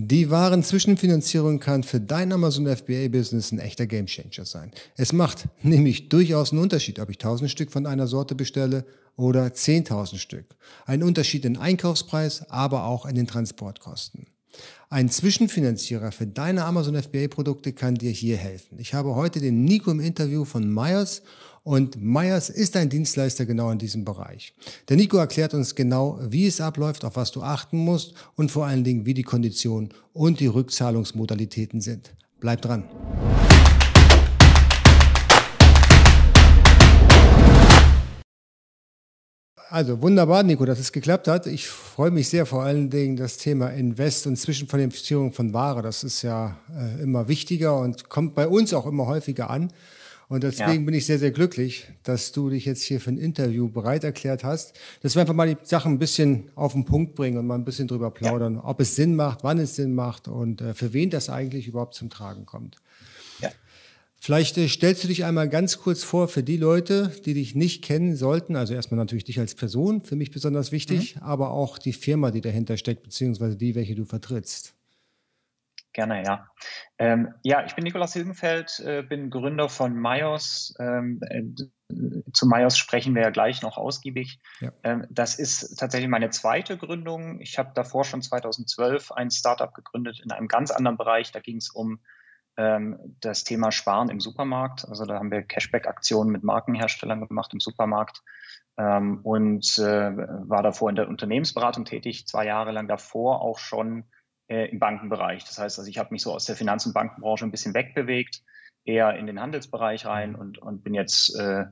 Die wahren Zwischenfinanzierung kann für dein Amazon FBA-Business ein echter Gamechanger sein. Es macht nämlich durchaus einen Unterschied, ob ich 1000 Stück von einer Sorte bestelle oder 10.000 Stück. Ein Unterschied in Einkaufspreis, aber auch in den Transportkosten. Ein Zwischenfinanzierer für deine Amazon FBA-Produkte kann dir hier helfen. Ich habe heute den Nico im Interview von Myers und Myers ist ein Dienstleister genau in diesem Bereich. Der Nico erklärt uns genau, wie es abläuft, auf was du achten musst und vor allen Dingen, wie die Konditionen und die Rückzahlungsmodalitäten sind. Bleib dran. Also wunderbar, Nico, dass es geklappt hat. Ich freue mich sehr, vor allen Dingen das Thema Invest und Zwischenfinanzierung von Ware. Das ist ja äh, immer wichtiger und kommt bei uns auch immer häufiger an. Und deswegen ja. bin ich sehr, sehr glücklich, dass du dich jetzt hier für ein Interview bereit erklärt hast, dass wir einfach mal die Sachen ein bisschen auf den Punkt bringen und mal ein bisschen drüber plaudern, ja. ob es Sinn macht, wann es Sinn macht und äh, für wen das eigentlich überhaupt zum Tragen kommt. Ja. Vielleicht äh, stellst du dich einmal ganz kurz vor für die Leute, die dich nicht kennen sollten. Also erstmal natürlich dich als Person, für mich besonders wichtig, mhm. aber auch die Firma, die dahinter steckt, beziehungsweise die, welche du vertrittst. Gerne, ja. Ähm, ja, ich bin Nikolaus Hilgenfeld, äh, bin Gründer von Myos. Ähm, äh, zu Myos sprechen wir ja gleich noch ausgiebig. Ja. Ähm, das ist tatsächlich meine zweite Gründung. Ich habe davor schon 2012 ein Startup gegründet in einem ganz anderen Bereich. Da ging es um ähm, das Thema Sparen im Supermarkt. Also da haben wir Cashback-Aktionen mit Markenherstellern gemacht im Supermarkt ähm, und äh, war davor in der Unternehmensberatung tätig, zwei Jahre lang davor auch schon äh, im Bankenbereich. Das heißt, also ich habe mich so aus der Finanz- und Bankenbranche ein bisschen wegbewegt, eher in den Handelsbereich rein und, und bin jetzt äh,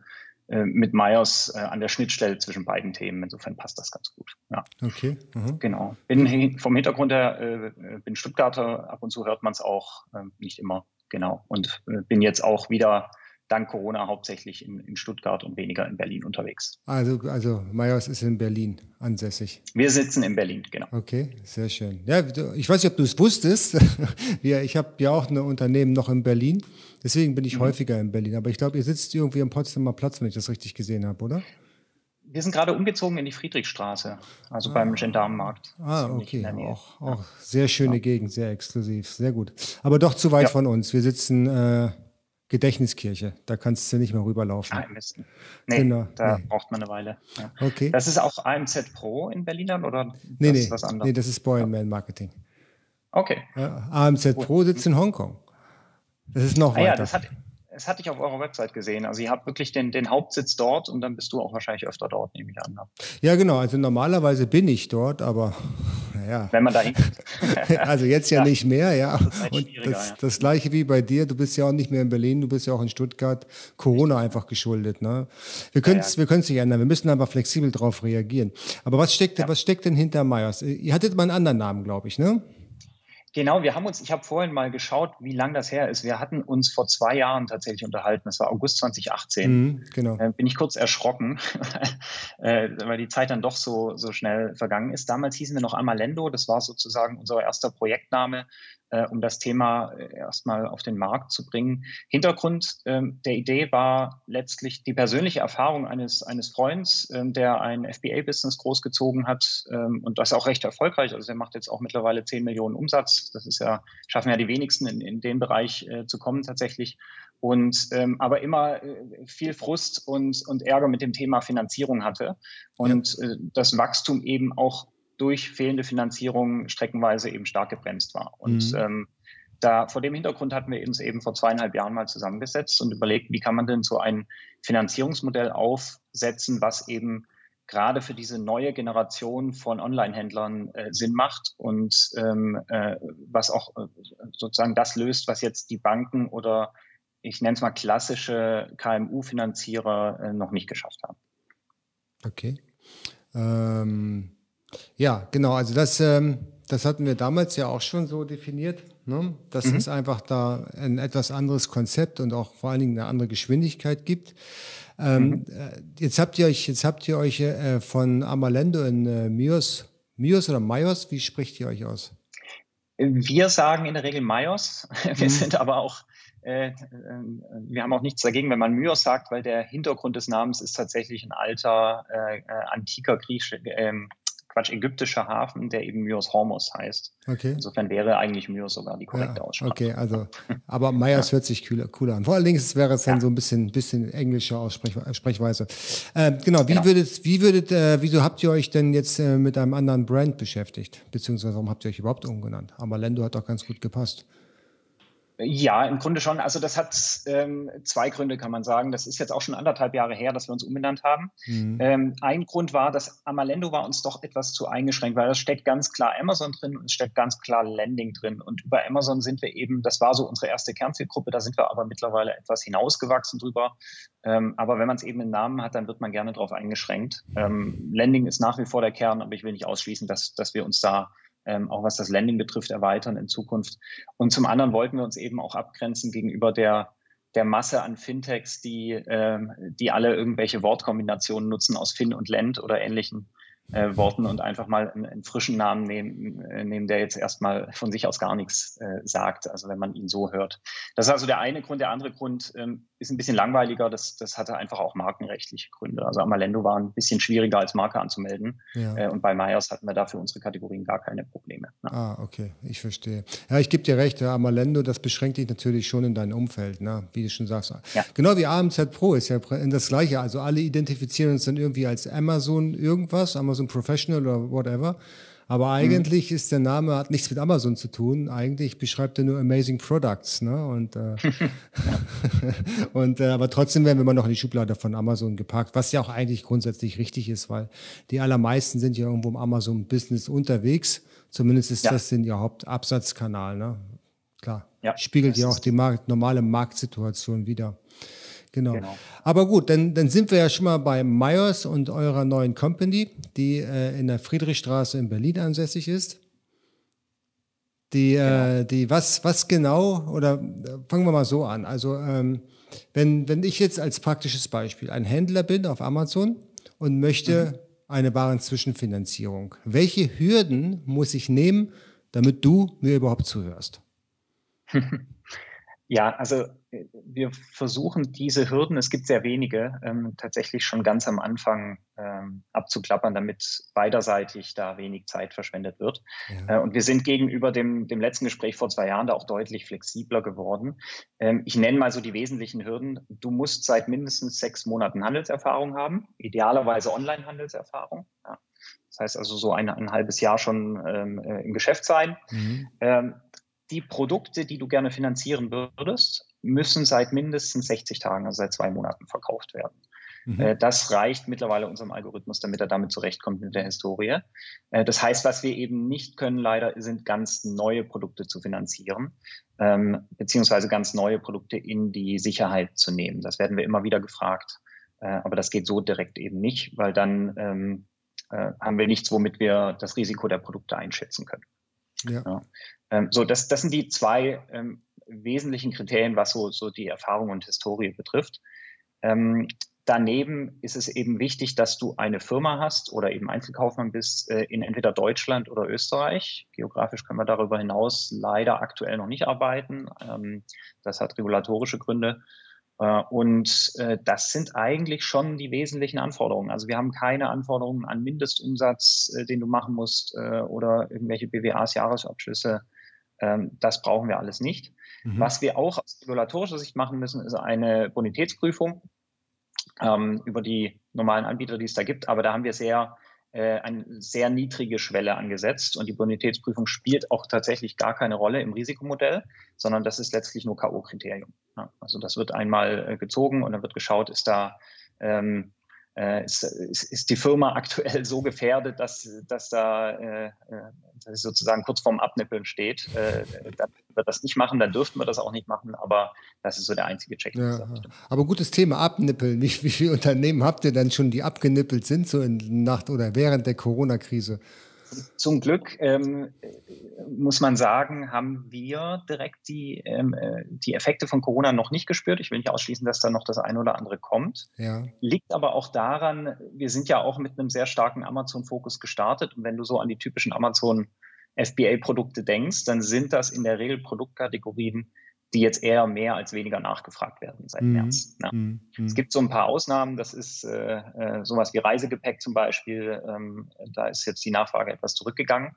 äh, mit Myers äh, an der Schnittstelle zwischen beiden Themen. Insofern passt das ganz gut. Ja. Okay. Mhm. Genau. Bin vom Hintergrund her, äh, bin Stuttgarter, ab und zu hört man es auch, äh, nicht immer. Genau. Und äh, bin jetzt auch wieder dank Corona hauptsächlich in, in, Stuttgart und weniger in Berlin unterwegs. Also, also Meyers ist in Berlin ansässig. Wir sitzen in Berlin, genau. Okay, sehr schön. Ja, ich weiß nicht, ob du es wusstest. ich habe ja auch ein Unternehmen noch in Berlin. Deswegen bin ich mhm. häufiger in Berlin. Aber ich glaube, ihr sitzt irgendwie am Potsdamer Platz, wenn ich das richtig gesehen habe, oder? Wir sind gerade umgezogen in die Friedrichstraße, also ah. beim Gendarmenmarkt. Ah, okay. Auch, auch sehr schöne ja. Gegend, sehr exklusiv, sehr gut. Aber doch zu weit ja. von uns. Wir sitzen äh, Gedächtniskirche. Da kannst du nicht mehr rüberlaufen. Ah, im Westen. Nee, genau. da nee. braucht man eine Weile. Ja. Okay. Das ist auch AMZ Pro in Berlin dann oder nee, nee. was anderes? Nee, das ist Boyman Marketing. Okay. Ja, AMZ Pro sitzt in Hongkong. Das ist noch ah, weiter. Ja, das hat, das hatte ich auf eurer Website gesehen. Also ihr habt wirklich den, den Hauptsitz dort und dann bist du auch wahrscheinlich öfter dort, nehme ich an. Ne? Ja, genau. Also normalerweise bin ich dort, aber naja. Wenn man da also jetzt ja, ja, nicht mehr, ja. Das halt und das, ja. das gleiche wie bei dir. Du bist ja auch nicht mehr in Berlin, du bist ja auch in Stuttgart. Corona einfach geschuldet. Ne? Wir können es ja, ja. nicht ändern. Wir müssen einfach flexibel darauf reagieren. Aber was steckt, was steckt denn hinter Meyers? Ihr hattet mal einen anderen Namen, glaube ich, ne? Genau, wir haben uns, ich habe vorhin mal geschaut, wie lang das her ist. Wir hatten uns vor zwei Jahren tatsächlich unterhalten. Das war August 2018. Mhm, genau. Äh, bin ich kurz erschrocken, äh, weil die Zeit dann doch so, so schnell vergangen ist. Damals hießen wir noch Amalendo. Das war sozusagen unser erster Projektname äh, um das Thema äh, erstmal auf den Markt zu bringen. Hintergrund ähm, der Idee war letztlich die persönliche Erfahrung eines, eines Freunds, ähm, der ein FBA-Business großgezogen hat ähm, und das auch recht erfolgreich. Also er macht jetzt auch mittlerweile 10 Millionen Umsatz. Das ist ja, schaffen ja die wenigsten in, in den Bereich äh, zu kommen tatsächlich. Und ähm, aber immer äh, viel Frust und, und Ärger mit dem Thema Finanzierung hatte und ja. äh, das Wachstum eben auch durch fehlende Finanzierung streckenweise eben stark gebremst war. Und mhm. ähm, da vor dem Hintergrund hatten wir uns eben vor zweieinhalb Jahren mal zusammengesetzt und überlegt, wie kann man denn so ein Finanzierungsmodell aufsetzen, was eben gerade für diese neue Generation von Online-Händlern äh, Sinn macht und ähm, äh, was auch äh, sozusagen das löst, was jetzt die Banken oder ich nenne es mal klassische KMU-Finanzierer äh, noch nicht geschafft haben. Okay. Ähm ja, genau. Also das, ähm, das hatten wir damals ja auch schon so definiert. Ne? Dass mhm. es einfach da ein etwas anderes Konzept und auch vor allen Dingen eine andere Geschwindigkeit gibt. Ähm, mhm. Äh, jetzt habt ihr euch, jetzt habt ihr euch äh, von Amalendo in äh, Mios, Mios oder Mayos, wie spricht ihr euch aus? Wir sagen in der Regel Mayos. Wir mhm. sind aber auch, äh, äh, wir haben auch nichts dagegen, wenn man Myos sagt, weil der Hintergrund des Namens ist tatsächlich ein alter, äh, antiker Griechisch, ähm, Quatsch, ägyptischer Hafen, der eben Myos Hormuz heißt. Okay. Insofern wäre eigentlich Myos sogar die korrekte ja, Aussprache. Okay, also, aber Myers ja. hört sich cooler, cooler an. Vor allen Dingen wäre es dann ja. so ein bisschen, bisschen englische Aussprechweise. Äh, genau, wie genau. würdet, wie würdet, äh, wieso habt ihr euch denn jetzt äh, mit einem anderen Brand beschäftigt? Beziehungsweise warum habt ihr euch überhaupt umgenannt? Amalendo hat doch ganz gut gepasst. Ja, im Grunde schon. Also das hat ähm, zwei Gründe, kann man sagen. Das ist jetzt auch schon anderthalb Jahre her, dass wir uns umbenannt haben. Mhm. Ähm, ein Grund war, dass Amalendo war uns doch etwas zu eingeschränkt, weil da steckt ganz klar Amazon drin und es steckt ganz klar Landing drin. Und über Amazon sind wir eben, das war so unsere erste Kernzielgruppe, da sind wir aber mittlerweile etwas hinausgewachsen drüber. Ähm, aber wenn man es eben im Namen hat, dann wird man gerne darauf eingeschränkt. Ähm, Landing ist nach wie vor der Kern, aber ich will nicht ausschließen, dass, dass wir uns da ähm, auch was das Landing betrifft, erweitern in Zukunft. Und zum anderen wollten wir uns eben auch abgrenzen gegenüber der, der Masse an Fintechs, die, ähm, die alle irgendwelche Wortkombinationen nutzen aus Fin und Lend oder ähnlichen äh, Worten und einfach mal einen, einen frischen Namen nehmen, äh, nehmen, der jetzt erstmal von sich aus gar nichts äh, sagt, also wenn man ihn so hört. Das ist also der eine Grund. Der andere Grund ähm, ist ein bisschen langweiliger. Das, das hatte einfach auch markenrechtliche Gründe. Also Amalendo war ein bisschen schwieriger als Marke anzumelden. Ja. Äh, und bei Myers hatten wir dafür unsere Kategorien gar keine Probleme. Ne? Ah, okay, ich verstehe. Ja, ich gebe dir recht, ja, Amalendo, das beschränkt dich natürlich schon in dein Umfeld, ne? wie du schon sagst. Ja. Genau wie AMZ Pro ist ja das Gleiche. Also alle identifizieren uns dann irgendwie als Amazon irgendwas, Amazon Professional oder whatever. Aber eigentlich mhm. ist der Name, hat nichts mit Amazon zu tun. Eigentlich beschreibt er nur Amazing Products. Ne? Und, äh, und äh, aber trotzdem werden wir immer noch in die Schublade von Amazon gepackt, was ja auch eigentlich grundsätzlich richtig ist, weil die allermeisten sind ja irgendwo im Amazon-Business unterwegs. Zumindest ist ja. das in ihr Hauptabsatzkanal. Ne? Klar. Ja, Spiegelt ja auch die Markt, normale Marktsituation wieder. Genau. genau. Aber gut, dann, dann sind wir ja schon mal bei Myers und eurer neuen Company, die äh, in der Friedrichstraße in Berlin ansässig ist. Die, äh, genau. äh, die was, was genau, oder äh, fangen wir mal so an. Also, ähm, wenn, wenn ich jetzt als praktisches Beispiel ein Händler bin auf Amazon und möchte mhm. eine Warenzwischenfinanzierung, welche Hürden muss ich nehmen, damit du mir überhaupt zuhörst? Ja, also wir versuchen diese Hürden, es gibt sehr wenige, ähm, tatsächlich schon ganz am Anfang ähm, abzuklappern, damit beiderseitig da wenig Zeit verschwendet wird. Ja. Äh, und wir sind gegenüber dem, dem letzten Gespräch vor zwei Jahren da auch deutlich flexibler geworden. Ähm, ich nenne mal so die wesentlichen Hürden. Du musst seit mindestens sechs Monaten Handelserfahrung haben, idealerweise Online-Handelserfahrung. Ja. Das heißt also so ein, ein halbes Jahr schon ähm, äh, im Geschäft sein. Mhm. Ähm, die Produkte, die du gerne finanzieren würdest, müssen seit mindestens 60 Tagen, also seit zwei Monaten verkauft werden. Mhm. Äh, das reicht mittlerweile unserem Algorithmus, damit er damit zurechtkommt mit der Historie. Äh, das heißt, was wir eben nicht können, leider, sind ganz neue Produkte zu finanzieren, ähm, beziehungsweise ganz neue Produkte in die Sicherheit zu nehmen. Das werden wir immer wieder gefragt. Äh, aber das geht so direkt eben nicht, weil dann ähm, haben wir nichts, womit wir das Risiko der Produkte einschätzen können. Ja. Ähm, so, das, das sind die zwei ähm, wesentlichen Kriterien, was so, so die Erfahrung und Historie betrifft. Ähm, daneben ist es eben wichtig, dass du eine Firma hast oder eben Einzelkaufmann bist äh, in entweder Deutschland oder Österreich. Geografisch können wir darüber hinaus leider aktuell noch nicht arbeiten. Ähm, das hat regulatorische Gründe. Äh, und äh, das sind eigentlich schon die wesentlichen Anforderungen. Also wir haben keine Anforderungen an Mindestumsatz, äh, den du machen musst oder irgendwelche BWAs, Jahresabschlüsse. Ähm, das brauchen wir alles nicht. Mhm. Was wir auch aus regulatorischer Sicht machen müssen, ist eine Bonitätsprüfung ähm, über die normalen Anbieter, die es da gibt. Aber da haben wir sehr eine sehr niedrige Schwelle angesetzt und die Bonitätsprüfung spielt auch tatsächlich gar keine Rolle im Risikomodell, sondern das ist letztlich nur K.O.-Kriterium. Ja, also das wird einmal äh, gezogen und dann wird geschaut, ist da ähm, äh, ist, ist, ist, die Firma aktuell so gefährdet, dass, dass da äh, äh dass sozusagen kurz vorm Abnippeln steht. Äh, dann wir das nicht machen, dann dürften wir das auch nicht machen, aber das ist so der einzige Check. Ja, aber gutes Thema, Abnippeln. Wie, wie viele Unternehmen habt ihr dann schon, die abgenippelt sind, so in Nacht oder während der Corona-Krise? Zum Glück ähm, muss man sagen, haben wir direkt die, ähm, äh, die Effekte von Corona noch nicht gespürt. Ich will nicht ausschließen, dass da noch das eine oder andere kommt. Ja. Liegt aber auch daran, wir sind ja auch mit einem sehr starken Amazon-Fokus gestartet. Und wenn du so an die typischen Amazon FBA-Produkte denkst, dann sind das in der Regel Produktkategorien, die jetzt eher mehr als weniger nachgefragt werden seit mhm. März. Ja. Mhm. Es gibt so ein paar Ausnahmen, das ist äh, äh, sowas wie Reisegepäck zum Beispiel. Ähm, da ist jetzt die Nachfrage etwas zurückgegangen.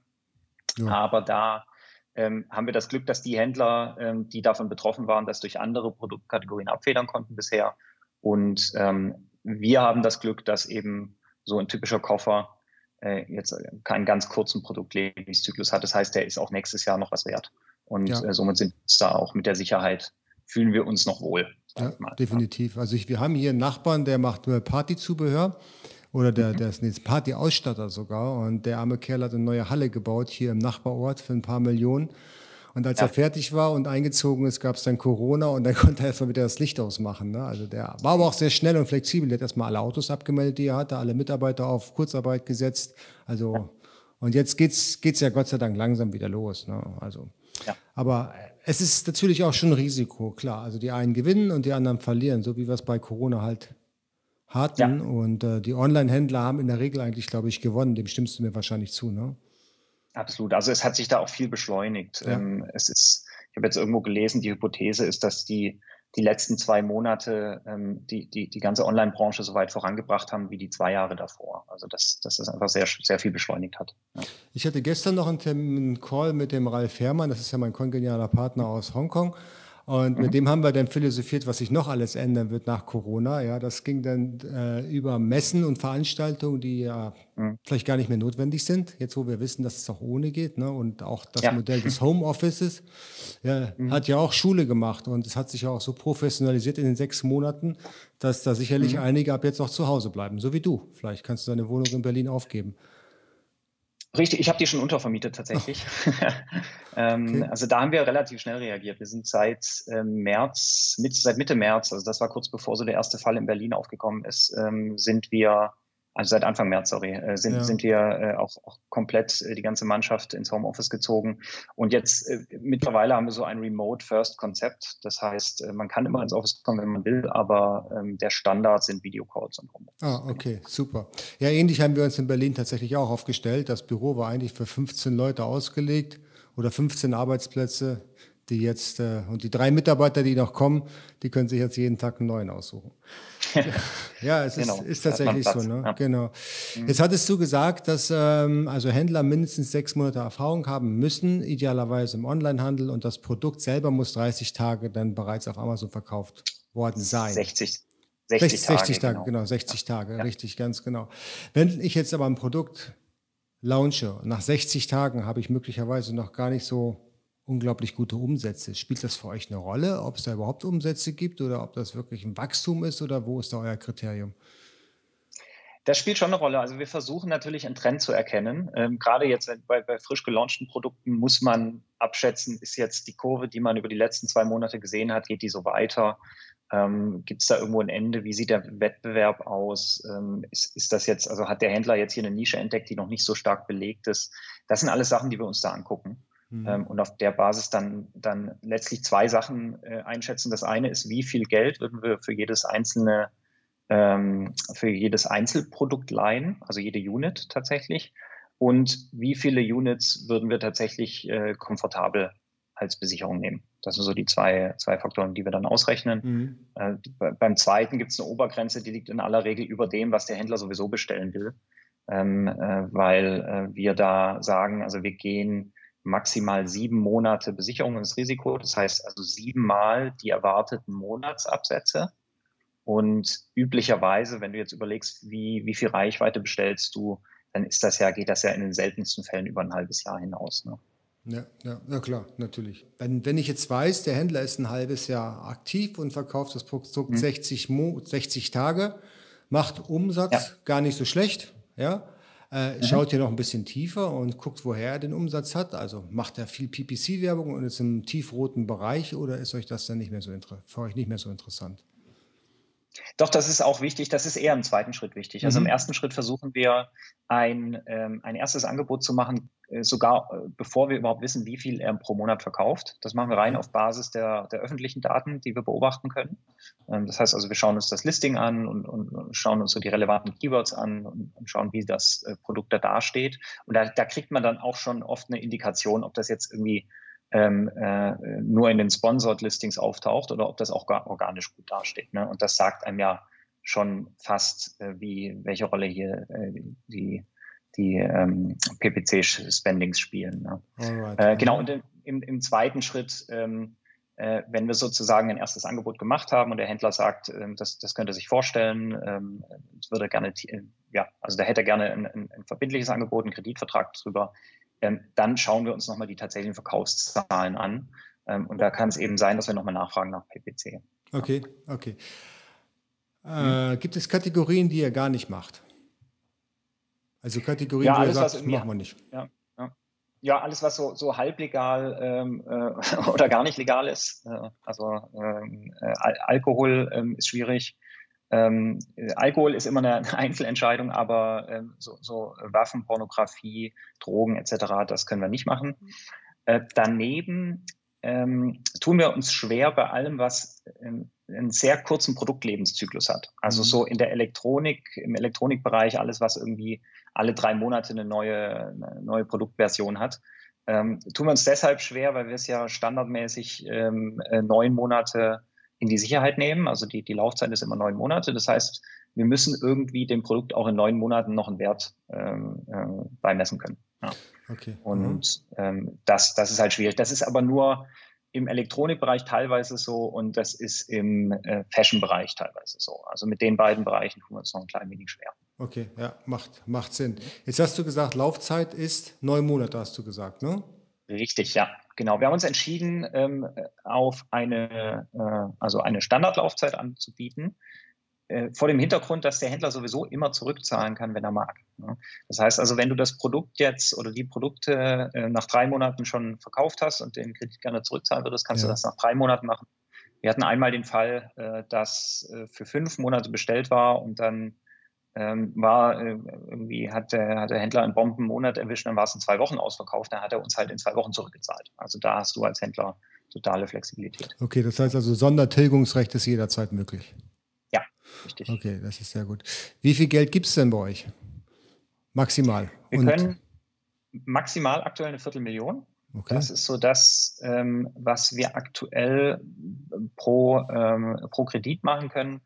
Ja. Aber da ähm, haben wir das Glück, dass die Händler, ähm, die davon betroffen waren, das durch andere Produktkategorien abfedern konnten bisher. Und ähm, wir haben das Glück, dass eben so ein typischer Koffer äh, jetzt keinen ganz kurzen Produktlebenszyklus hat. Das heißt, der ist auch nächstes Jahr noch was wert. Und ja. äh, somit sind uns da auch mit der Sicherheit, fühlen wir uns noch wohl. Ja, definitiv. Also ich, wir haben hier einen Nachbarn, der macht nur Partyzubehör oder der, mhm. der ist jetzt Partyausstatter sogar und der arme Kerl hat eine neue Halle gebaut hier im Nachbarort für ein paar Millionen. Und als ja. er fertig war und eingezogen ist, gab es dann Corona und dann konnte er erstmal wieder das Licht ausmachen. Ne? Also der war aber auch sehr schnell und flexibel. Der hat erstmal alle Autos abgemeldet, die er hatte, alle Mitarbeiter auf Kurzarbeit gesetzt. Also und jetzt geht's geht's ja Gott sei Dank langsam wieder los. Ne? Also. Aber es ist natürlich auch schon ein Risiko, klar. Also die einen gewinnen und die anderen verlieren, so wie wir es bei Corona halt hatten. Ja. Und äh, die Online-Händler haben in der Regel eigentlich, glaube ich, gewonnen. Dem stimmst du mir wahrscheinlich zu, ne? Absolut. Also es hat sich da auch viel beschleunigt. Ja. Ähm, es ist, ich habe jetzt irgendwo gelesen, die Hypothese ist, dass die die letzten zwei Monate ähm, die, die, die ganze Online-Branche so weit vorangebracht haben wie die zwei Jahre davor. Also dass, dass das einfach sehr, sehr viel beschleunigt hat. Ja. Ich hatte gestern noch einen, Call mit dem Ralf Herrmann, das ist ja mein kongenialer Partner aus Hongkong. Und mhm. mit dem haben wir dann philosophiert, was sich noch alles ändern wird nach Corona. Ja, das ging dann äh, über Messen und Veranstaltungen, die ja mhm. vielleicht gar nicht mehr notwendig sind. Jetzt, wo wir wissen, dass es auch ohne geht. Ne? Und auch das ja. Modell des Homeoffices ja, mhm. hat ja auch Schule gemacht. Und es hat sich ja auch so professionalisiert in den sechs Monaten, dass da sicherlich mhm. einige ab jetzt auch zu Hause bleiben. So wie du. Vielleicht kannst du deine Wohnung in Berlin aufgeben. Richtig, ich habe die schon untervermietet tatsächlich. ähm, okay. Also da haben wir relativ schnell reagiert. Wir sind seit ähm, März, mit, seit Mitte März, also das war kurz bevor so der erste Fall in Berlin aufgekommen ist, ähm, sind wir also seit Anfang März, sorry, äh, sind, ja. sind wir äh, auch, auch komplett äh, die ganze Mannschaft ins Homeoffice gezogen. Und jetzt mittlerweile haben wir so ein Remote-First-Konzept. Das heißt, man kann immer ins Office kommen, wenn man will, aber ähm, der Standard sind Videocalls und Homeoffice. Ah, okay, super. Ja, ähnlich haben wir uns in Berlin tatsächlich auch aufgestellt. Das Büro war eigentlich für 15 Leute ausgelegt oder 15 Arbeitsplätze die jetzt, äh, und die drei Mitarbeiter, die noch kommen, die können sich jetzt jeden Tag einen neuen aussuchen. ja, es genau. ist, ist tatsächlich so. Ne? Ja. Genau. Mhm. Jetzt hattest du gesagt, dass ähm, also Händler mindestens sechs Monate Erfahrung haben müssen, idealerweise im Onlinehandel, und das Produkt selber muss 30 Tage dann bereits auf Amazon verkauft worden sein. 60. 60, 60 Tage, 60 Tage genau. genau. 60 Tage, ja. richtig, ganz genau. Wenn ich jetzt aber ein Produkt launche, nach 60 Tagen habe ich möglicherweise noch gar nicht so unglaublich gute Umsätze. Spielt das für euch eine Rolle, ob es da überhaupt Umsätze gibt oder ob das wirklich ein Wachstum ist oder wo ist da euer Kriterium? Das spielt schon eine Rolle. Also wir versuchen natürlich einen Trend zu erkennen. Ähm, gerade jetzt bei, bei, frisch gelaunchten Produkten muss man abschätzen, ist jetzt die Kurve, die man über die letzten zwei Monate gesehen hat, geht die so weiter? Ähm, Gibt es da irgendwo ein Ende? Wie sieht der Wettbewerb aus? Ähm, ist, ist das jetzt, also hat der Händler jetzt hier eine Nische entdeckt, die noch nicht so stark belegt ist? Das sind alles Sachen, die wir uns da angucken. Mhm. Ähm, und auf der Basis dann, dann letztlich zwei Sachen äh, einschätzen. Das eine ist, wie viel Geld würden wir für jedes einzelne, ähm, für jedes Einzelprodukt leihen, also jede Unit tatsächlich. Und wie viele Units würden wir tatsächlich äh, komfortabel als Besicherung nehmen? Das sind so die zwei, zwei Faktoren, die wir dann ausrechnen. Mhm. Äh, beim zweiten gibt es eine Obergrenze, die liegt in aller Regel über dem, was der Händler sowieso bestellen will. Ähm, äh, weil äh, wir da sagen, also wir gehen maximal sieben Monate Besicherungsrisiko, das heißt also siebenmal die erwarteten Monatsabsätze. Und üblicherweise, wenn du jetzt überlegst, wie, wie viel Reichweite bestellst du, dann ist das ja, geht das ja in den seltensten Fällen über ein halbes Jahr hinaus. Ne? Ja, ja, ja, klar, natürlich. Wenn, wenn ich jetzt weiß, der Händler ist ein halbes Jahr aktiv und verkauft das Produkt mhm. 60, 60 Tage, macht Umsatz ja. gar nicht so schlecht, ja, äh, mhm. Schaut ihr noch ein bisschen tiefer und guckt, woher er den Umsatz hat. Also macht er viel PPC-Werbung und ist im tiefroten Bereich oder ist euch das dann nicht mehr so für euch nicht mehr so interessant? Doch, das ist auch wichtig. Das ist eher im zweiten Schritt wichtig. Also mhm. im ersten Schritt versuchen wir ein, ähm, ein erstes Angebot zu machen, äh, sogar äh, bevor wir überhaupt wissen, wie viel er pro Monat verkauft. Das machen wir rein mhm. auf Basis der, der öffentlichen Daten, die wir beobachten können. Ähm, das heißt also, wir schauen uns das Listing an und, und, und schauen uns so die relevanten Keywords an und, und schauen, wie das äh, Produkt da dasteht. Und da, da kriegt man dann auch schon oft eine Indikation, ob das jetzt irgendwie ähm, äh, nur in den Sponsored Listings auftaucht oder ob das auch gar organisch gut dasteht. Ne? Und das sagt einem ja schon fast, äh, wie welche Rolle hier äh, die die ähm, PPC-Spendings spielen. Ne? Alright. Äh, genau, und im, im zweiten Schritt, ähm, äh, wenn wir sozusagen ein erstes Angebot gemacht haben und der Händler sagt, ähm, das, das könnte er sich vorstellen, ähm, würde gerne, äh, ja, also da hätte er gerne ein, ein, ein verbindliches Angebot, einen Kreditvertrag drüber, ähm, dann schauen wir uns nochmal die tatsächlichen Verkaufszahlen an. Ähm, und da kann es eben sein, dass wir nochmal nachfragen nach PPC. Okay, okay. Äh, hm. Gibt es Kategorien, die ihr gar nicht macht? Also Kategorien, ja, alles, sagt, was machen wir nicht. Ja, ja. ja, alles, was so, so halblegal ähm, äh, oder gar nicht legal ist. Äh, also ähm, äh, Alkohol ähm, ist schwierig. Ähm, Alkohol ist immer eine Einzelentscheidung, aber ähm, so, so Waffen, Pornografie, Drogen etc., das können wir nicht machen. Äh, daneben ähm, tun wir uns schwer bei allem, was ähm, einen sehr kurzen Produktlebenszyklus hat. Also mhm. so in der Elektronik, im Elektronikbereich alles, was irgendwie alle drei Monate eine neue, eine neue Produktversion hat. Ähm, tun wir uns deshalb schwer, weil wir es ja standardmäßig ähm, äh, neun Monate in die Sicherheit nehmen. Also die, die Laufzeit ist immer neun Monate. Das heißt, wir müssen irgendwie dem Produkt auch in neun Monaten noch einen Wert ähm, äh, beimessen können. Ja. Okay. Und mhm. ähm, das, das ist halt schwierig. Das ist aber nur im Elektronikbereich teilweise so und das ist im äh, Fashion-Bereich teilweise so. Also mit den beiden Bereichen tun wir uns noch ein klein wenig schwer. Okay, ja, macht, macht Sinn. Jetzt hast du gesagt, Laufzeit ist neun Monate, hast du gesagt, ne? Richtig, ja, genau. Wir haben uns entschieden, ähm, auf eine, äh, also eine Standardlaufzeit anzubieten, äh, vor dem Hintergrund, dass der Händler sowieso immer zurückzahlen kann, wenn er mag. Ne? Das heißt also, wenn du das Produkt jetzt oder die Produkte äh, nach drei Monaten schon verkauft hast und den Kredit gerne zurückzahlen würdest, kannst ja. du das nach drei Monaten machen. Wir hatten einmal den Fall, äh, dass äh, für fünf Monate bestellt war und dann ähm, war äh, irgendwie hat der, hat der Händler einen Bombenmonat erwischt, dann war es in zwei Wochen ausverkauft, dann hat er uns halt in zwei Wochen zurückgezahlt. Also da hast du als Händler totale Flexibilität. Okay, das heißt also Sondertilgungsrecht ist jederzeit möglich. Ja, richtig. Okay, das ist sehr gut. Wie viel Geld gibt es denn bei euch? Maximal. Wir Und können maximal aktuell eine Viertelmillion. Okay. Das ist so das, ähm, was wir aktuell pro, ähm, pro Kredit machen können.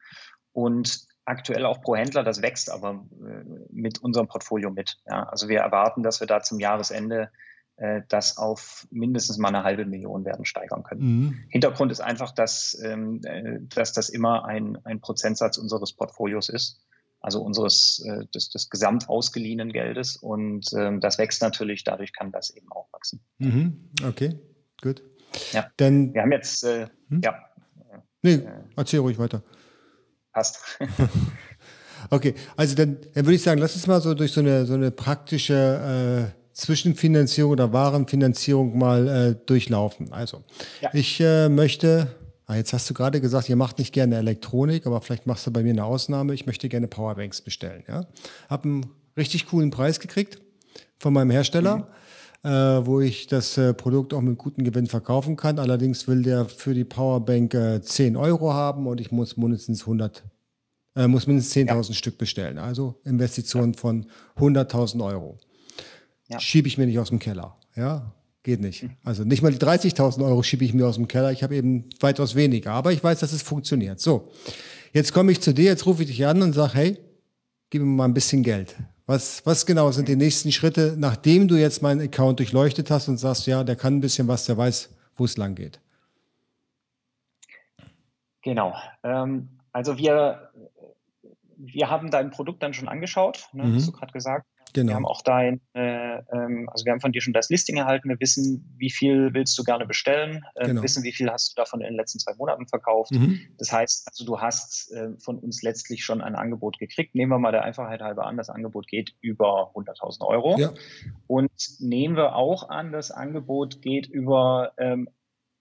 Und aktuell auch pro Händler, das wächst aber äh, mit unserem Portfolio mit. Ja, also wir erwarten, dass wir da zum Jahresende äh, das auf mindestens mal eine halbe Million werden steigern können. Mhm. Hintergrund ist einfach, dass, ähm, äh, dass das immer ein, ein Prozentsatz unseres Portfolios ist, also unseres äh, des, des gesamt ausgeliehenen Geldes und ähm, das wächst natürlich, dadurch kann das eben auch wachsen. Mhm. Okay, gut. Ja, Denn, wir haben jetzt, äh, hm? ja. Nee, äh, erzähl ruhig weiter passt. okay, also dann, dann, würde ich sagen, lass uns mal so durch so eine, so eine praktische äh, Zwischenfinanzierung oder Warenfinanzierung mal äh, durchlaufen. Also, ja. ich äh, möchte, ah, jetzt hast du gerade gesagt, ihr macht nicht gerne Elektronik, aber vielleicht machst du bei mir eine Ausnahme. Ich möchte gerne Powerbanks bestellen. Ja? Hab einen richtig coolen Preis gekriegt von meinem Hersteller. Mhm. Äh, wo ich das äh, Produkt auch mit gutem Gewinn verkaufen kann. Allerdings will der für die Powerbank äh, 10 Euro haben und ich muss mindestens 100, äh, muss mindestens 10.000 ja. Stück bestellen. Also Investitionen ja. von 100.000 Euro. Ja. Schiebe ich mir nicht aus dem Keller. Ja, geht nicht. Hm. Also nicht mal die 30.000 Euro schiebe ich mir aus dem Keller. Ich habe eben weitaus weniger. Aber ich weiß, dass es funktioniert. So, jetzt komme ich zu dir, jetzt rufe ich dich an und sage, hey, gib mir mal ein bisschen Geld. Was, was genau sind die nächsten Schritte, nachdem du jetzt meinen Account durchleuchtet hast und sagst, ja, der kann ein bisschen was, der weiß, wo es lang geht? Genau. Ähm, also wir, wir haben dein Produkt dann schon angeschaut, ne, mhm. hast du gerade gesagt. Genau. Wir haben auch dein, äh, ähm, also wir haben von dir schon das Listing erhalten. Wir wissen, wie viel willst du gerne bestellen, äh, genau. wissen, wie viel hast du davon in den letzten zwei Monaten verkauft. Mhm. Das heißt, also du hast äh, von uns letztlich schon ein Angebot gekriegt. Nehmen wir mal der Einfachheit halber an, das Angebot geht über 100.000 Euro. Ja. Und nehmen wir auch an, das Angebot geht über ähm,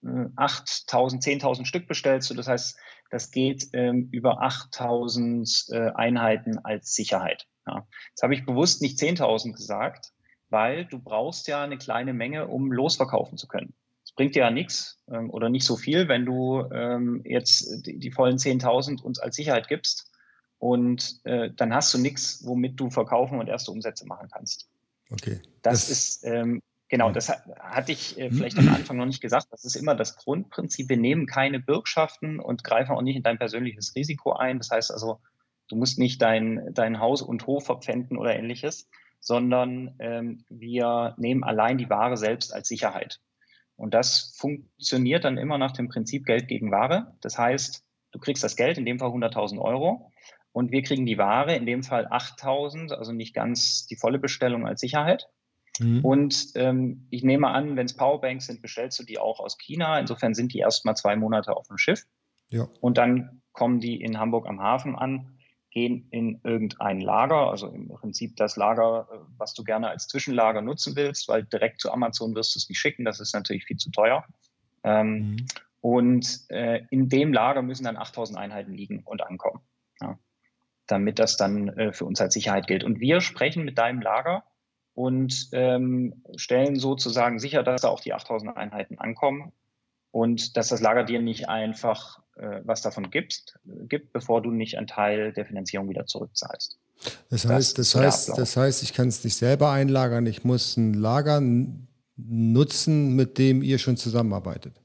8.000, 10.000 Stück bestellst du. Das heißt, das geht ähm, über 8.000 äh, Einheiten als Sicherheit. Ja. Jetzt habe ich bewusst nicht 10.000 gesagt, weil du brauchst ja eine kleine Menge, um losverkaufen zu können. Es bringt dir ja nichts ähm, oder nicht so viel, wenn du ähm, jetzt die, die vollen 10.000 uns als Sicherheit gibst und äh, dann hast du nichts, womit du verkaufen und erste Umsätze machen kannst. Okay. Das, das ist ähm, Genau, das hat, hatte ich äh, vielleicht am Anfang noch nicht gesagt. Das ist immer das Grundprinzip. Wir nehmen keine Bürgschaften und greifen auch nicht in dein persönliches Risiko ein. Das heißt also, du musst nicht dein, dein Haus und Hof verpfänden oder ähnliches, sondern ähm, wir nehmen allein die Ware selbst als Sicherheit. Und das funktioniert dann immer nach dem Prinzip Geld gegen Ware. Das heißt, du kriegst das Geld, in dem Fall 100.000 Euro, und wir kriegen die Ware, in dem Fall 8.000, also nicht ganz die volle Bestellung als Sicherheit. Mhm. Und ähm, ich nehme an, wenn es Powerbanks sind, bestellst du die auch aus China. Insofern sind die erst mal zwei Monate auf dem Schiff. Ja. Und dann kommen die in Hamburg am Hafen an, gehen in irgendein Lager, also im Prinzip das Lager, äh, was du gerne als Zwischenlager nutzen willst, weil direkt zu Amazon wirst du es nicht schicken, das ist natürlich viel zu teuer. Ähm, mhm. Und äh, in dem Lager müssen dann 8000 Einheiten liegen und ankommen, ja, damit das dann äh, für uns als Sicherheit gilt. Und wir sprechen mit deinem Lager und ähm, stellen sozusagen sicher, dass da auch die 8000 Einheiten ankommen und dass das Lager dir nicht einfach äh, was davon gibt, gibt, bevor du nicht einen Teil der Finanzierung wieder zurückzahlst. Das heißt, das, das heißt, das heißt, ich kann es nicht selber einlagern, ich muss ein Lager nutzen, mit dem ihr schon zusammenarbeitet.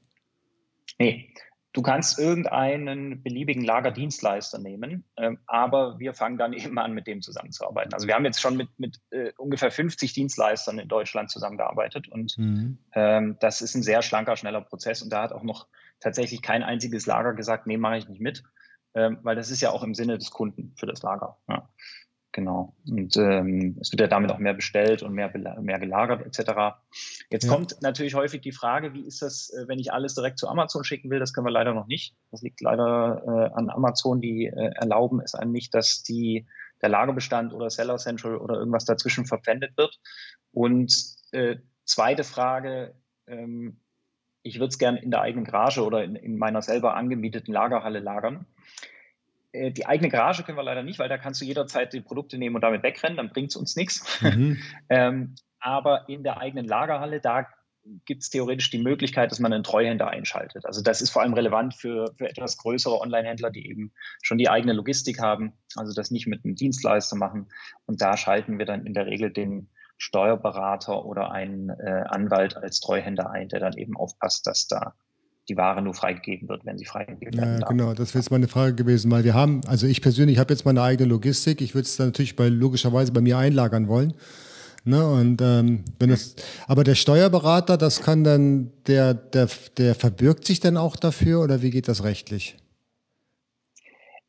Nee, Du kannst irgendeinen beliebigen Lagerdienstleister nehmen, ähm, aber wir fangen dann eben an, mit dem zusammenzuarbeiten. Also wir haben jetzt schon mit, mit äh, ungefähr 50 Dienstleistern in Deutschland zusammengearbeitet und mhm. ähm, das ist ein sehr schlanker, schneller Prozess und da hat auch noch tatsächlich kein einziges Lager gesagt, nee, mache ich nicht mit, ähm, weil das ist ja auch im Sinne des Kunden für das Lager. Ja. Genau. Und ähm, es wird ja damit auch mehr bestellt und mehr, mehr gelagert etc. Jetzt ja. kommt natürlich häufig die Frage, wie ist das, äh, wenn ich alles direkt zu Amazon schicken will? Das können wir leider noch nicht. Das liegt leider äh, an Amazon. Die äh, erlauben es einem nicht, dass die, der Lagerbestand oder Seller Central oder irgendwas dazwischen verpfändet wird. Und äh, zweite Frage, ähm, ich würde es gerne in der eigenen Garage oder in, in meiner selber angemieteten Lagerhalle lagern. Äh, die eigene Garage können wir leider nicht, weil da kannst du jederzeit die Produkte nehmen und damit wegrennen, dann bringt es uns nichts. Mhm. ähm, aber in der eigenen Lagerhalle, da gibt es theoretisch die Möglichkeit, dass man einen Treuhänder einschaltet. Also das ist vor allem relevant für, für etwas größere Online-Händler, die eben schon die eigene Logistik haben, also das nicht mit einem Dienstleister machen. Und da schalten wir dann in der Regel den Steuerberater oder einen äh, Anwalt als Treuhänder ein, der dann eben aufpasst, dass da die Ware nur freigegeben wird, wenn sie freigegeben wird. Ja, genau, das wäre jetzt meine Frage gewesen, weil wir haben, also ich persönlich habe jetzt meine eigene Logistik. Ich würde es dann natürlich bei, logischerweise bei mir einlagern wollen. Ne, und ähm, wenn das, aber der Steuerberater, das kann dann, der, der, der verbirgt sich dann auch dafür oder wie geht das rechtlich?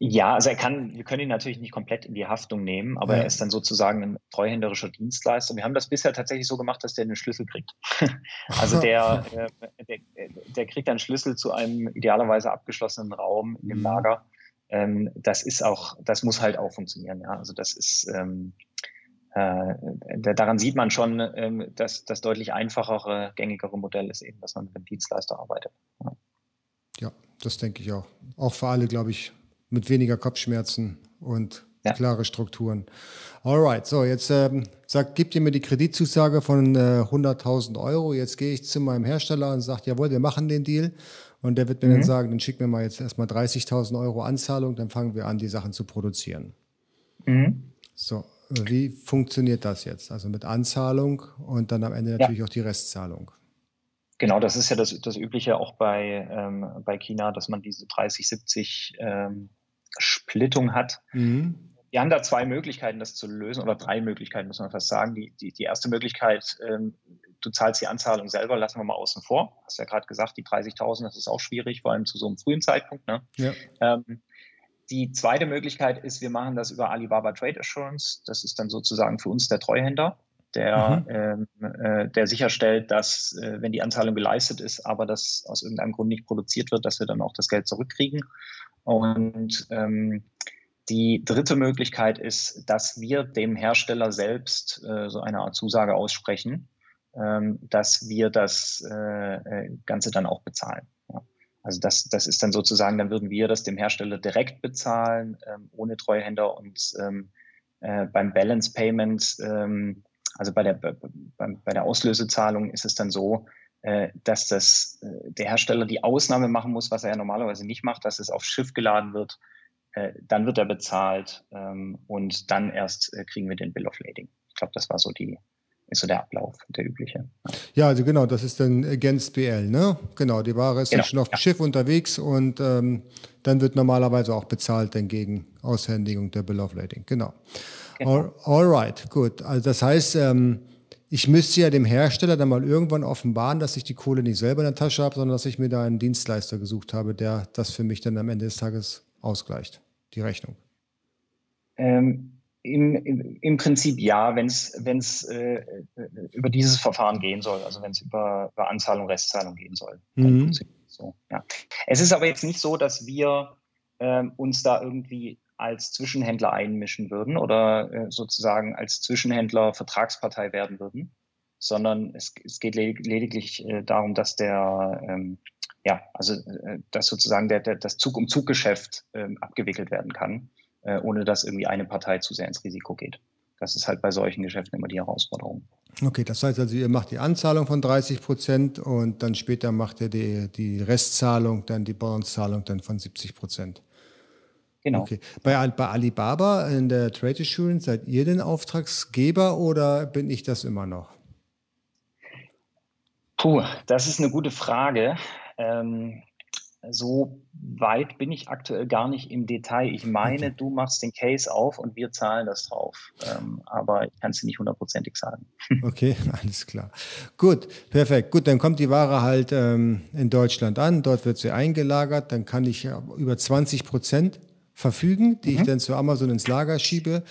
Ja, also er kann, wir können ihn natürlich nicht komplett in die Haftung nehmen, aber ja. er ist dann sozusagen ein treuhänderischer Dienstleister. Wir haben das bisher tatsächlich so gemacht, dass der einen Schlüssel kriegt. also der, äh, der, der, kriegt einen Schlüssel zu einem idealerweise abgeschlossenen Raum in dem mhm. Lager. Ähm, das ist auch, das muss halt auch funktionieren, ja. Also das ist, ähm, äh, daran sieht man schon, ähm, dass das deutlich einfachere, gängigere Modell ist eben, dass man mit einem Dienstleister arbeitet. Ja, ja das denke ich auch. Auch für alle, glaube ich, mit weniger Kopfschmerzen und ja. klare Strukturen. Alright, so jetzt ähm, sagt, gibt ihr mir die Kreditzusage von äh, 100.000 Euro. Jetzt gehe ich zu meinem Hersteller und sage, jawohl, wir machen den Deal. Und der wird mir mhm. dann sagen, dann schick mir mal jetzt erstmal 30.000 Euro Anzahlung, dann fangen wir an, die Sachen zu produzieren. Mhm. So, wie funktioniert das jetzt? Also mit Anzahlung und dann am Ende natürlich ja. auch die Restzahlung. Genau, das ist ja das, das Übliche auch bei, ähm, bei China, dass man diese 30, 70 ähm, Splittung hat. Mhm. Wir haben da zwei Möglichkeiten, das zu lösen, oder drei Möglichkeiten, muss man fast sagen. Die, die, die erste Möglichkeit, ähm, du zahlst die Anzahlung selber, lassen wir mal außen vor. Hast ja gerade gesagt, die 30.000, das ist auch schwierig, vor allem zu so einem frühen Zeitpunkt. Ne? Ja. Ähm, die zweite Möglichkeit ist, wir machen das über Alibaba Trade Assurance. Das ist dann sozusagen für uns der Treuhänder, der, mhm. ähm, äh, der sicherstellt, dass, äh, wenn die Anzahlung geleistet ist, aber das aus irgendeinem Grund nicht produziert wird, dass wir dann auch das Geld zurückkriegen. Und ähm, die dritte Möglichkeit ist, dass wir dem Hersteller selbst äh, so eine Art Zusage aussprechen, ähm, dass wir das äh, äh, Ganze dann auch bezahlen. Ja. Also das, das ist dann sozusagen, dann würden wir das dem Hersteller direkt bezahlen, ähm, ohne Treuhänder und ähm, äh, beim Balance Payment, ähm, also bei der, bei, bei der Auslösezahlung ist es dann so, äh, dass das, äh, der Hersteller die Ausnahme machen muss, was er ja normalerweise nicht macht, dass es aufs Schiff geladen wird. Äh, dann wird er bezahlt ähm, und dann erst kriegen wir den Bill of Lading. Ich glaube, das war so die, ist so der Ablauf, der übliche. Ja, also genau, das ist dann against BL, ne? Genau, die Ware ist genau, schon auf dem ja. Schiff unterwegs und ähm, dann wird normalerweise auch bezahlt dann gegen Aushändigung der Bill of Lading. Genau. genau. All, all right, gut. Also das heißt, ähm, ich müsste ja dem Hersteller dann mal irgendwann offenbaren, dass ich die Kohle nicht selber in der Tasche habe, sondern dass ich mir da einen Dienstleister gesucht habe, der das für mich dann am Ende des Tages ausgleicht, die Rechnung. Ähm, im, im, Prinzip ja, wenn es äh, über dieses Verfahren gehen soll, also wenn es über, über Anzahlung, Restzahlung gehen soll. Mhm. So, ja. Es ist aber jetzt nicht so, dass wir äh, uns da irgendwie als Zwischenhändler einmischen würden oder äh, sozusagen als Zwischenhändler Vertragspartei werden würden, sondern es, es geht lediglich äh, darum, dass der ähm, ja, also äh, dass sozusagen der, der, das Zug-um-Zug-Geschäft ähm, abgewickelt werden kann äh, ohne dass irgendwie eine Partei zu sehr ins Risiko geht. Das ist halt bei solchen Geschäften immer die Herausforderung. Okay, das heißt also, ihr macht die Anzahlung von 30 Prozent und dann später macht ihr die, die Restzahlung, dann die Balance-Zahlung dann von 70 Prozent. Genau. Okay. Bei, bei Alibaba in der Trade Assurance, seid ihr denn Auftragsgeber oder bin ich das immer noch? Puh, das ist eine gute Frage. Ähm, so weit bin ich aktuell gar nicht im Detail. Ich meine, okay. du machst den Case auf und wir zahlen das drauf. Ähm, aber ich kann es nicht hundertprozentig sagen. Okay, alles klar. Gut, perfekt. Gut, dann kommt die Ware halt ähm, in Deutschland an. Dort wird sie eingelagert. Dann kann ich über 20 Prozent verfügen, die mhm. ich dann zu Amazon ins Lager schiebe.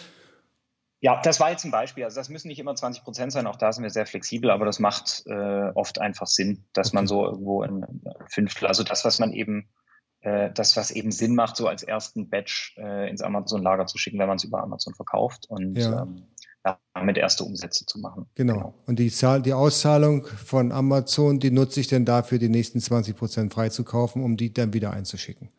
Ja, das war jetzt ein Beispiel. Also das müssen nicht immer 20 Prozent sein, auch da sind wir sehr flexibel, aber das macht äh, oft einfach Sinn, dass man so irgendwo ein Fünftel, also das, was man eben, äh, das, was eben Sinn macht, so als ersten Batch äh, ins Amazon-Lager zu schicken, wenn man es über Amazon verkauft und ja. ähm, damit erste Umsätze zu machen. Genau. genau. Und die, Zahl, die Auszahlung von Amazon, die nutze ich dann dafür, die nächsten 20 Prozent freizukaufen, um die dann wieder einzuschicken.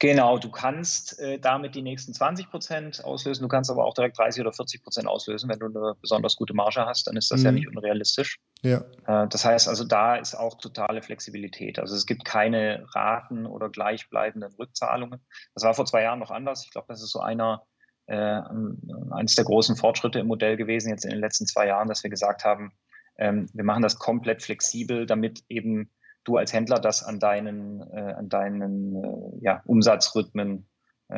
Genau, du kannst äh, damit die nächsten 20 Prozent auslösen, du kannst aber auch direkt 30 oder 40 Prozent auslösen. Wenn du eine besonders gute Marge hast, dann ist das mhm. ja nicht unrealistisch. Ja. Äh, das heißt also, da ist auch totale Flexibilität. Also es gibt keine Raten oder gleichbleibenden Rückzahlungen. Das war vor zwei Jahren noch anders. Ich glaube, das ist so einer, äh, eines der großen Fortschritte im Modell gewesen jetzt in den letzten zwei Jahren, dass wir gesagt haben, ähm, wir machen das komplett flexibel, damit eben du als Händler das an deinen, äh, an deinen äh, ja, Umsatzrhythmen äh,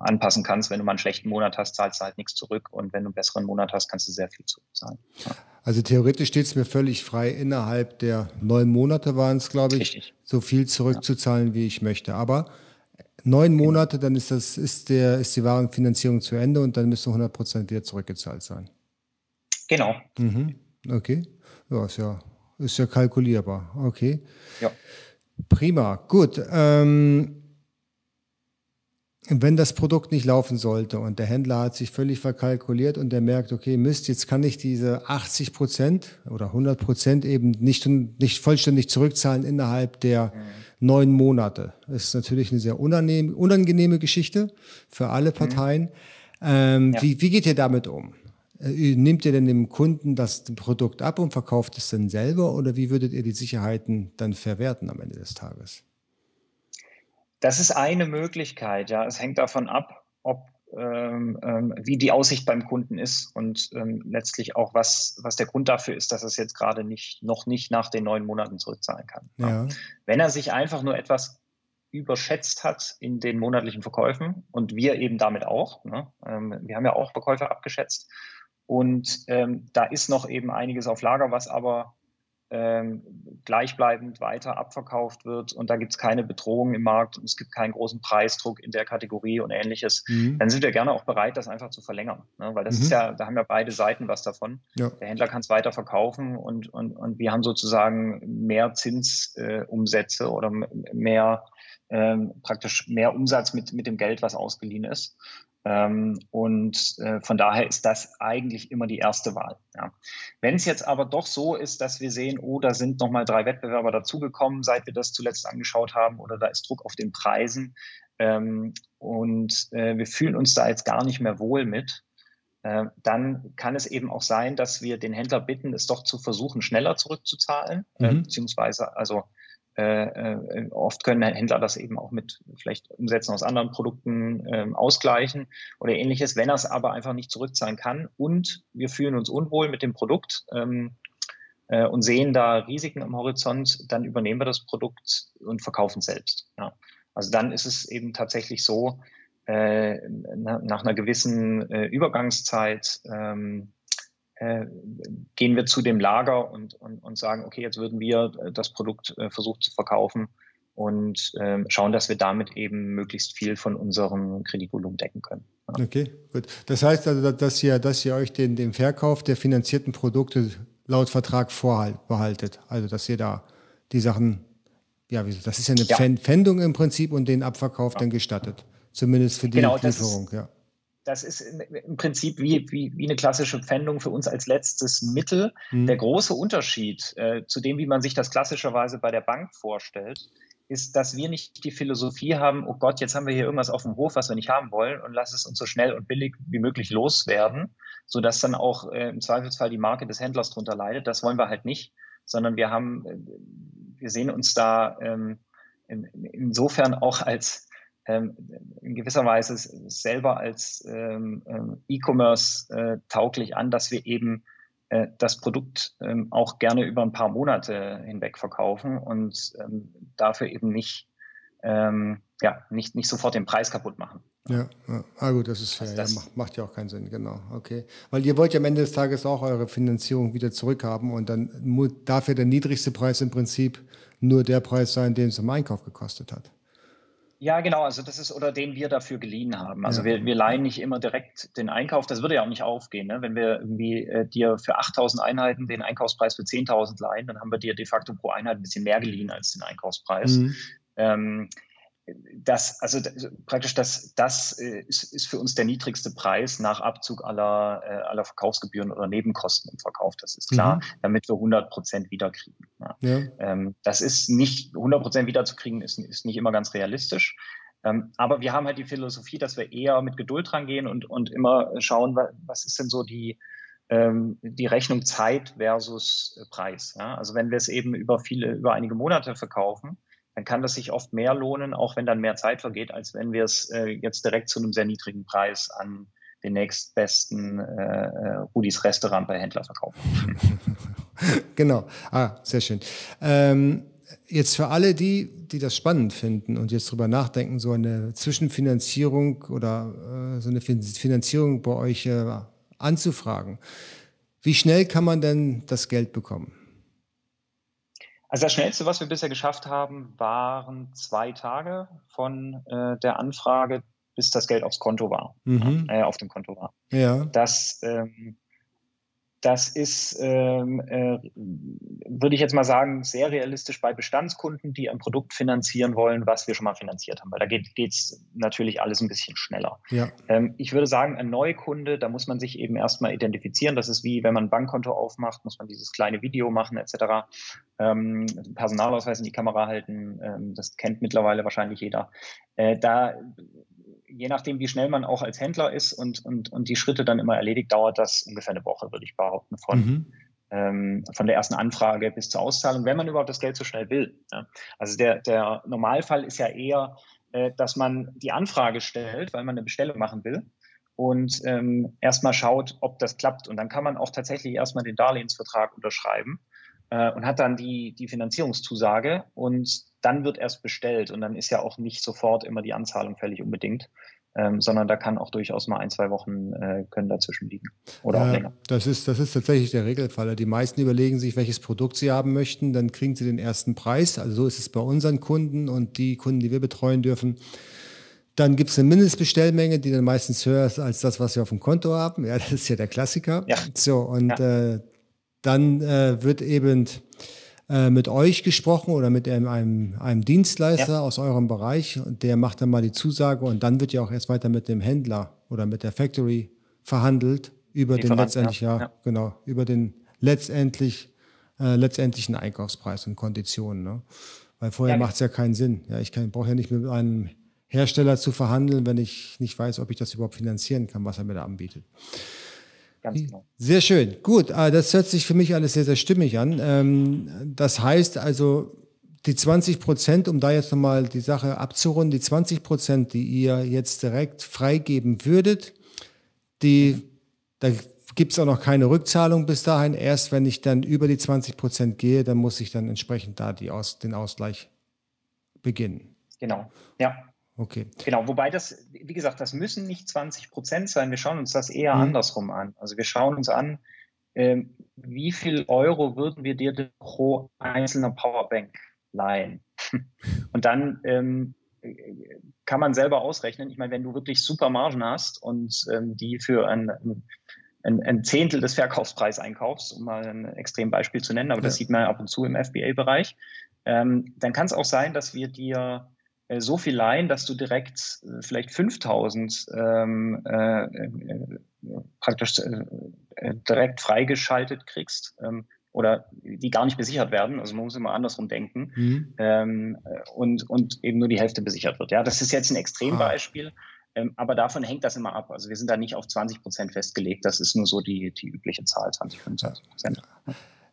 anpassen kannst. Wenn du mal einen schlechten Monat hast, zahlst du halt nichts zurück und wenn du einen besseren Monat hast, kannst du sehr viel zurückzahlen. Ja. Also theoretisch steht es mir völlig frei, innerhalb der neun Monate waren es, glaube ich, Richtig. so viel zurückzuzahlen, ja. wie ich möchte. Aber neun genau. Monate, dann ist, das, ist, der, ist die Warenfinanzierung zu Ende und dann müsste 100 Prozent wieder zurückgezahlt sein. Genau. Mhm. Okay. Ja, ist ja ist ja kalkulierbar. Okay. Ja. Prima. Gut. Ähm, wenn das Produkt nicht laufen sollte und der Händler hat sich völlig verkalkuliert und der merkt, okay, Mist, jetzt kann ich diese 80 Prozent oder 100 Prozent eben nicht, nicht vollständig zurückzahlen innerhalb der mhm. neun Monate. Das ist natürlich eine sehr unangenehme, unangenehme Geschichte für alle mhm. Parteien. Mhm. Ähm, ja. wie, wie geht ihr damit um? Äh, Nehmt ihr denn dem Kunden das Produkt ab und verkauft es dann selber oder wie würdet ihr die Sicherheiten dann verwerten am Ende des Tages? Das ist eine Möglichkeit, ja. Es hängt davon ab, ob ähm, ähm, wie die Aussicht beim Kunden ist und ähm, letztlich auch, was, was der Grund dafür ist, dass er es jetzt gerade nicht, noch nicht nach den neun Monaten zurückzahlen kann. Ja. Wenn er sich einfach nur etwas überschätzt hat in den monatlichen Verkäufen und wir eben damit auch. Ne? Ähm, wir haben ja auch Verkäufe abgeschätzt und ähm, da ist noch eben einiges auf Lager, was aber ähm, gleichbleibend weiter abverkauft wird und da gibt es keine Bedrohung im Markt und es gibt keinen großen Preisdruck in der Kategorie und ähnliches, mhm. dann sind wir gerne auch bereit, das einfach zu verlängern. Ne? Weil das mhm. ist ja, da haben ja beide Seiten was davon. Ja. Der Händler kann es weiter verkaufen und, und, und wir haben sozusagen mehr Zinsumsätze äh, oder mehr ähm, praktisch mehr Umsatz mit, mit dem Geld, was ausgeliehen ist. Ähm, und äh, von daher ist das eigentlich immer die erste Wahl. Ja. Wenn es jetzt aber doch so ist, dass wir sehen, oh, da sind nochmal drei Wettbewerber dazugekommen, seit wir das zuletzt angeschaut haben, oder da ist Druck auf den Preisen ähm, und äh, wir fühlen uns da jetzt gar nicht mehr wohl mit, äh, dann kann es eben auch sein, dass wir den Händler bitten, es doch zu versuchen, schneller zurückzuzahlen, mhm. beziehungsweise also äh, äh, oft können Händler das eben auch mit vielleicht Umsätzen aus anderen Produkten ähm, ausgleichen oder ähnliches. Wenn er es aber einfach nicht zurückzahlen kann und wir fühlen uns unwohl mit dem Produkt ähm, äh, und sehen da Risiken am Horizont, dann übernehmen wir das Produkt und verkaufen selbst. Ja. Also dann ist es eben tatsächlich so, äh, nach einer gewissen äh, Übergangszeit ähm, äh, gehen wir zu dem Lager und, und, und sagen, okay, jetzt würden wir äh, das Produkt äh, versuchen zu verkaufen und äh, schauen, dass wir damit eben möglichst viel von unserem Kreditvolumen decken können. Ja. Okay, gut. Das heißt also, dass ihr, dass ihr euch den, den Verkauf der finanzierten Produkte laut Vertrag vorbehaltet. Also, dass ihr da die Sachen, ja, das ist ja eine ja. Pfändung im Prinzip und den Abverkauf ja. dann gestattet. Zumindest für die genau, Lieferung, ja das ist im Prinzip wie, wie, wie eine klassische Pfändung für uns als letztes Mittel. Mhm. Der große Unterschied äh, zu dem, wie man sich das klassischerweise bei der Bank vorstellt, ist, dass wir nicht die Philosophie haben, oh Gott, jetzt haben wir hier irgendwas auf dem Hof, was wir nicht haben wollen und lass es uns so schnell und billig wie möglich loswerden, sodass dann auch äh, im Zweifelsfall die Marke des Händlers drunter leidet. Das wollen wir halt nicht, sondern wir haben, äh, wir sehen uns da ähm, in, insofern auch als in gewisser Weise selber als ähm, ähm, E-Commerce äh, tauglich an, dass wir eben äh, das Produkt ähm, auch gerne über ein paar Monate hinweg verkaufen und ähm, dafür eben nicht, ähm, ja, nicht, nicht sofort den Preis kaputt machen. Ja, ja. Ah, gut, das ist fair. Also das ja, macht, macht, ja auch keinen Sinn, genau. Okay. Weil ihr wollt ja am Ende des Tages auch eure Finanzierung wieder zurückhaben und dann darf ja der niedrigste Preis im Prinzip nur der Preis sein, den es im Einkauf gekostet hat. Ja, genau. Also das ist, oder den wir dafür geliehen haben. Also ja. wir, wir leihen nicht immer direkt den Einkauf. Das würde ja auch nicht aufgehen. Ne? Wenn wir irgendwie äh, dir für 8000 Einheiten den Einkaufspreis für 10.000 leihen, dann haben wir dir de facto pro Einheit ein bisschen mehr geliehen als den Einkaufspreis. Mhm. Ähm, das, also praktisch das, das äh, ist, ist für uns der niedrigste Preis nach Abzug aller, äh, aller Verkaufsgebühren oder Nebenkosten im Verkauf. Das ist klar, mhm. damit wir 100 Prozent wiederkriegen. Ja. Ja. Ähm, das ist nicht 100 Prozent wiederzukriegen, ist, ist nicht immer ganz realistisch. Ähm, aber wir haben halt die Philosophie, dass wir eher mit Geduld rangehen und, und immer schauen, was ist denn so die, ähm, die Rechnung Zeit versus Preis. Ja? Also wenn wir es eben über viele, über einige Monate verkaufen, dann kann das sich oft mehr lohnen, auch wenn dann mehr Zeit vergeht, als wenn wir es äh, jetzt direkt zu einem sehr niedrigen Preis an den nächstbesten äh, äh Rudis Restaurant bei Händler verkaufen. genau, ah, sehr schön. Ähm, jetzt für alle die, die das spannend finden und jetzt drüber nachdenken, so eine Zwischenfinanzierung oder äh, so eine Finanzierung bei euch äh, anzufragen. Wie schnell kann man denn das Geld bekommen? Also das Schnellste, was wir bisher geschafft haben, waren zwei Tage von äh, der Anfrage, bis das Geld aufs Konto war, mhm. äh, auf dem Konto war. Ja. Das ähm, das ist, ähm, äh, würde ich jetzt mal sagen, sehr realistisch bei Bestandskunden, die ein Produkt finanzieren wollen, was wir schon mal finanziert haben. Weil da geht es natürlich alles ein bisschen schneller. Ja. Ähm, ich würde sagen, ein Neukunde, da muss man sich eben erstmal identifizieren. Das ist wie, wenn man ein Bankkonto aufmacht, muss man dieses kleine Video machen etc. Ähm, Personalausweis in die Kamera halten, ähm, das kennt mittlerweile wahrscheinlich jeder. Äh, da je nachdem, wie schnell man auch als Händler ist und, und, und die Schritte dann immer erledigt, dauert das ungefähr eine Woche, würde ich behaupten, von, mhm. ähm, von der ersten Anfrage bis zur Auszahlung, wenn man überhaupt das Geld so schnell will. Ja. Also der, der Normalfall ist ja eher, äh, dass man die Anfrage stellt, weil man eine Bestellung machen will und ähm, erstmal schaut, ob das klappt. Und dann kann man auch tatsächlich erstmal den Darlehensvertrag unterschreiben äh, und hat dann die, die Finanzierungszusage und dann wird erst bestellt und dann ist ja auch nicht sofort immer die Anzahlung fällig unbedingt. Ähm, sondern da kann auch durchaus mal ein, zwei Wochen äh, können dazwischen liegen oder ja, auch länger. Das ist, das ist tatsächlich der Regelfall. Die meisten überlegen sich, welches Produkt sie haben möchten, dann kriegen sie den ersten Preis. Also so ist es bei unseren Kunden und die Kunden, die wir betreuen dürfen. Dann gibt es eine Mindestbestellmenge, die dann meistens höher ist als das, was wir auf dem Konto haben. Ja, das ist ja der Klassiker. Ja. So, und ja. äh, dann äh, wird eben äh, mit euch gesprochen oder mit einem, einem Dienstleister ja. aus eurem Bereich und der macht dann mal die Zusage und dann wird ja auch erst weiter mit dem Händler oder mit der Factory verhandelt über die den letztendlich ja, ja, genau über den letztendlich äh, letztendlichen Einkaufspreis und Konditionen. Ne? Weil vorher ja, macht es ja keinen Sinn. Ja, ich brauche ja nicht mit einem Hersteller zu verhandeln, wenn ich nicht weiß, ob ich das überhaupt finanzieren kann, was er mir da anbietet. Ganz genau. Sehr schön. Gut, ah, das hört sich für mich alles sehr, sehr stimmig an. Ähm, das heißt also, die 20 Prozent, um da jetzt nochmal die Sache abzurunden, die 20 Prozent, die ihr jetzt direkt freigeben würdet, die, da gibt es auch noch keine Rückzahlung bis dahin. Erst wenn ich dann über die 20 Prozent gehe, dann muss ich dann entsprechend da die Aus, den Ausgleich beginnen. Genau, ja. Okay. Genau, wobei das, wie gesagt, das müssen nicht 20 Prozent sein. Wir schauen uns das eher mhm. andersrum an. Also wir schauen uns an, äh, wie viel Euro würden wir dir pro einzelner Powerbank leihen? Und dann ähm, kann man selber ausrechnen. Ich meine, wenn du wirklich super Margen hast und ähm, die für ein, ein, ein, Zehntel des Verkaufspreises einkaufst, um mal ein extrem Beispiel zu nennen, aber ja. das sieht man ab und zu im FBA-Bereich, ähm, dann kann es auch sein, dass wir dir so viel leihen, dass du direkt äh, vielleicht 5000 ähm, äh, äh, praktisch äh, äh, direkt freigeschaltet kriegst ähm, oder die gar nicht besichert werden. Also man muss immer andersrum denken mhm. ähm, und, und eben nur die Hälfte besichert wird. Ja, das ist jetzt ein Extrembeispiel. Ah. Ähm, aber davon hängt das immer ab. Also wir sind da nicht auf 20 Prozent festgelegt. Das ist nur so die, die übliche Zahl, 20, 25 Prozent.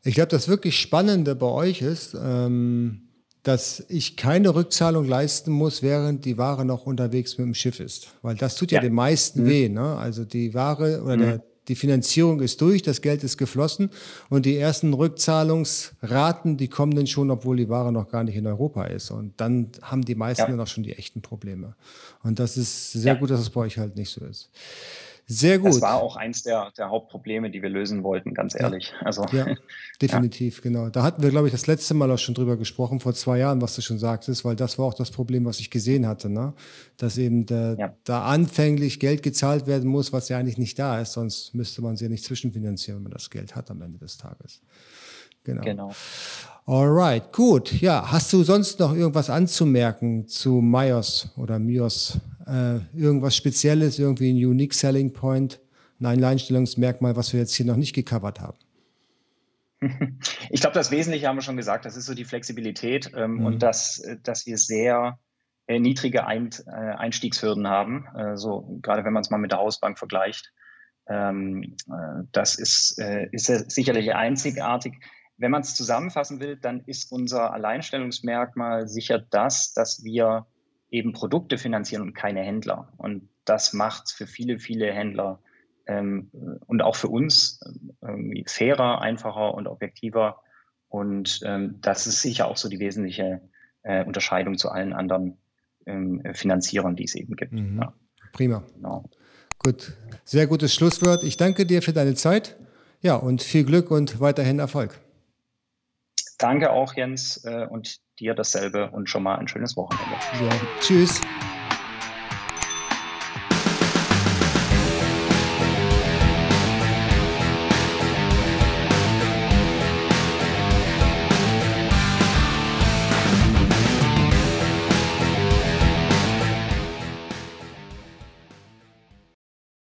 Ich glaube, das wirklich Spannende bei euch ist, ähm, dass ich keine Rückzahlung leisten muss, während die Ware noch unterwegs mit dem Schiff ist. Weil das tut ja, ja den meisten mhm. weh. Ne? Also die Ware oder mhm. der, die Finanzierung ist durch, das Geld ist geflossen und die ersten Rückzahlungsraten, die kommen dann schon, obwohl die Ware noch gar nicht in Europa ist. Und dann haben die meisten ja. dann auch schon die echten Probleme. Und das ist sehr ja. gut, dass es bei euch halt nicht so ist. Sehr gut. Das war auch eins der, der Hauptprobleme, die wir lösen wollten, ganz ehrlich. Ja, also, ja definitiv, ja. genau. Da hatten wir, glaube ich, das letzte Mal auch schon drüber gesprochen, vor zwei Jahren, was du schon sagtest, weil das war auch das Problem, was ich gesehen hatte, ne? dass eben der, ja. da anfänglich Geld gezahlt werden muss, was ja eigentlich nicht da ist, sonst müsste man sie ja nicht zwischenfinanzieren, wenn man das Geld hat am Ende des Tages. Genau. genau. Alright, gut. Ja, hast du sonst noch irgendwas anzumerken zu Myos oder Mios? Äh, irgendwas Spezielles, irgendwie ein Unique Selling Point, ein Alleinstellungsmerkmal, was wir jetzt hier noch nicht gecovert haben? Ich glaube, das Wesentliche haben wir schon gesagt. Das ist so die Flexibilität ähm, mhm. und dass, dass wir sehr äh, niedrige Ein, äh, Einstiegshürden haben. Äh, so gerade wenn man es mal mit der Hausbank vergleicht. Ähm, äh, das ist, äh, ist sicherlich einzigartig. Wenn man es zusammenfassen will, dann ist unser Alleinstellungsmerkmal sicher das, dass wir eben Produkte finanzieren und keine Händler. Und das macht für viele, viele Händler ähm, und auch für uns ähm, fairer, einfacher und objektiver. Und ähm, das ist sicher auch so die wesentliche äh, Unterscheidung zu allen anderen ähm, Finanzierern, die es eben gibt. Mhm. Ja. Prima. Genau. Gut, sehr gutes Schlusswort. Ich danke dir für deine Zeit. Ja, und viel Glück und weiterhin Erfolg. Danke auch, Jens, äh, und dir dasselbe und schon mal ein schönes Wochenende. Ja, tschüss.